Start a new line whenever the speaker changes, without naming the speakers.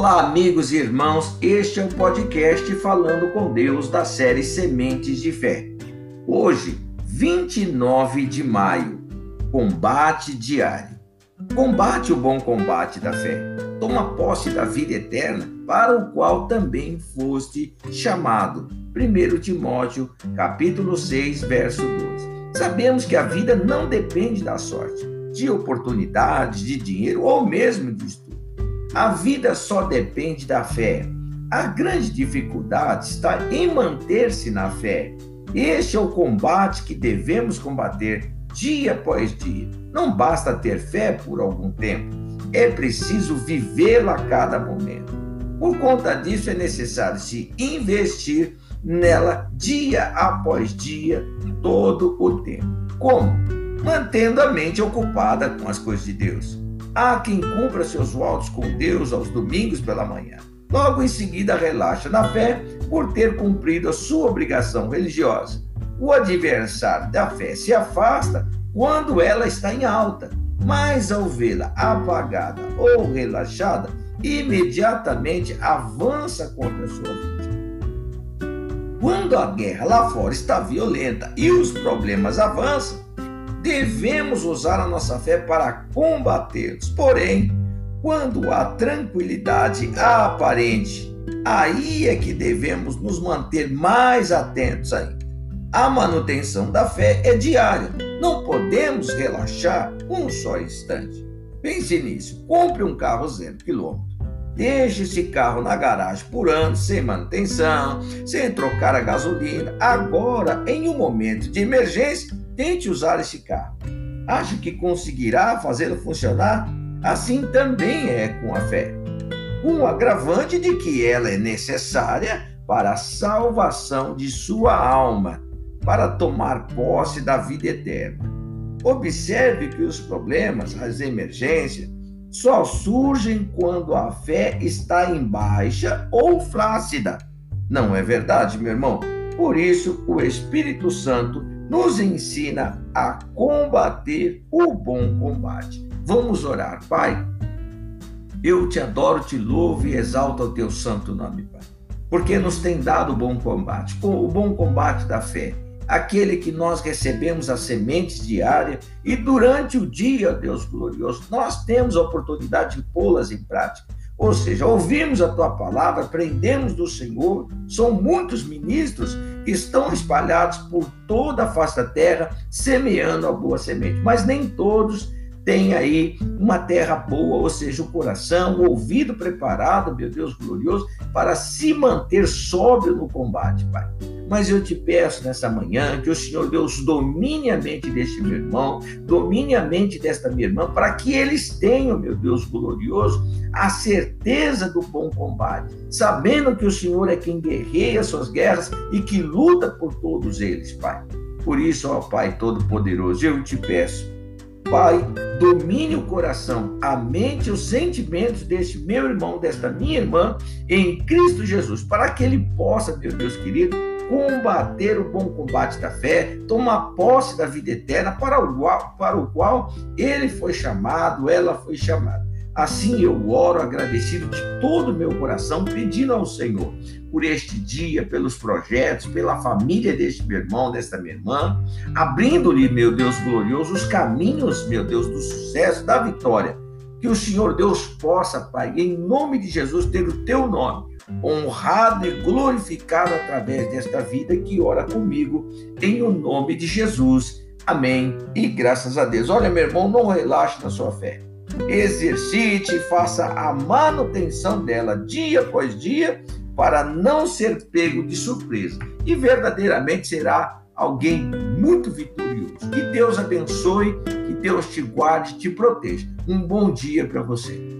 Olá, amigos e irmãos. Este é o podcast Falando com Deus da série Sementes de Fé. Hoje, 29 de maio, combate diário. Combate o bom combate da fé. Toma posse da vida eterna, para o qual também foste chamado. 1 Timóteo, capítulo 6, verso 12. Sabemos que a vida não depende da sorte, de oportunidades, de dinheiro ou mesmo de estudo. A vida só depende da fé. A grande dificuldade está em manter-se na fé. Este é o combate que devemos combater dia após dia. Não basta ter fé por algum tempo, é preciso vivê-la a cada momento. Por conta disso, é necessário se investir nela dia após dia, todo o tempo. Como? Mantendo a mente ocupada com as coisas de Deus Há quem cumpra seus votos com Deus aos domingos pela manhã. Logo em seguida, relaxa na fé por ter cumprido a sua obrigação religiosa. O adversário da fé se afasta quando ela está em alta, mas ao vê-la apagada ou relaxada, imediatamente avança contra a sua vítima. Quando a guerra lá fora está violenta e os problemas avançam, devemos usar a nossa fé para combatê-los. Porém, quando há tranquilidade aparente, aí é que devemos nos manter mais atentos ainda. A manutenção da fé é diária, não podemos relaxar um só instante. Pense nisso: compre um carro zero quilômetro. Deixe esse carro na garagem por anos, sem manutenção, sem trocar a gasolina. Agora, em um momento de emergência, Tente usar esse carro. Acha que conseguirá fazê-lo funcionar? Assim também é com a fé. Com o agravante de que ela é necessária para a salvação de sua alma, para tomar posse da vida eterna. Observe que os problemas, as emergências, só surgem quando a fé está em baixa ou flácida. Não é verdade, meu irmão? Por isso, o Espírito Santo nos ensina a combater o bom combate. Vamos orar, Pai. Eu te adoro, te louvo e exalto o teu santo nome, Pai, porque nos tem dado o bom combate, o bom combate da fé, aquele que nós recebemos as sementes diárias e durante o dia, Deus glorioso, nós temos a oportunidade de pô-las em prática. Ou seja, ouvimos a tua palavra, aprendemos do Senhor, são muitos ministros estão espalhados por toda a face da terra, semeando a boa semente, mas nem todos têm aí uma terra boa, ou seja, o coração, o ouvido preparado, meu Deus glorioso, para se manter sóbrio no combate, Pai. Mas eu te peço nessa manhã que o Senhor Deus domine a mente deste meu irmão, domine a mente desta minha irmã, para que eles tenham, meu Deus glorioso, a certeza do bom combate, sabendo que o Senhor é quem guerreia suas guerras e que luta por todos eles, Pai. Por isso, ó Pai Todo-Poderoso, eu te peço, Pai, domine o coração, a mente os sentimentos deste meu irmão, desta minha irmã, em Cristo Jesus, para que ele possa, meu Deus querido, combater o bom combate da fé, tomar posse da vida eterna para o qual, para o qual ele foi chamado, ela foi chamada. Assim eu oro agradecido de todo o meu coração, pedindo ao Senhor por este dia, pelos projetos, pela família deste meu irmão, desta minha irmã, abrindo-lhe, meu Deus glorioso, os caminhos, meu Deus, do sucesso, da vitória. Que o Senhor Deus possa, Pai, em nome de Jesus, ter o teu nome honrado e glorificado através desta vida que ora comigo, em o nome de Jesus. Amém. E graças a Deus. Olha, meu irmão, não relaxe na sua fé. Exercite e faça a manutenção dela dia após dia para não ser pego de surpresa. E verdadeiramente será alguém muito vitorioso. Que Deus abençoe, que Deus te guarde, te proteja. Um bom dia para você.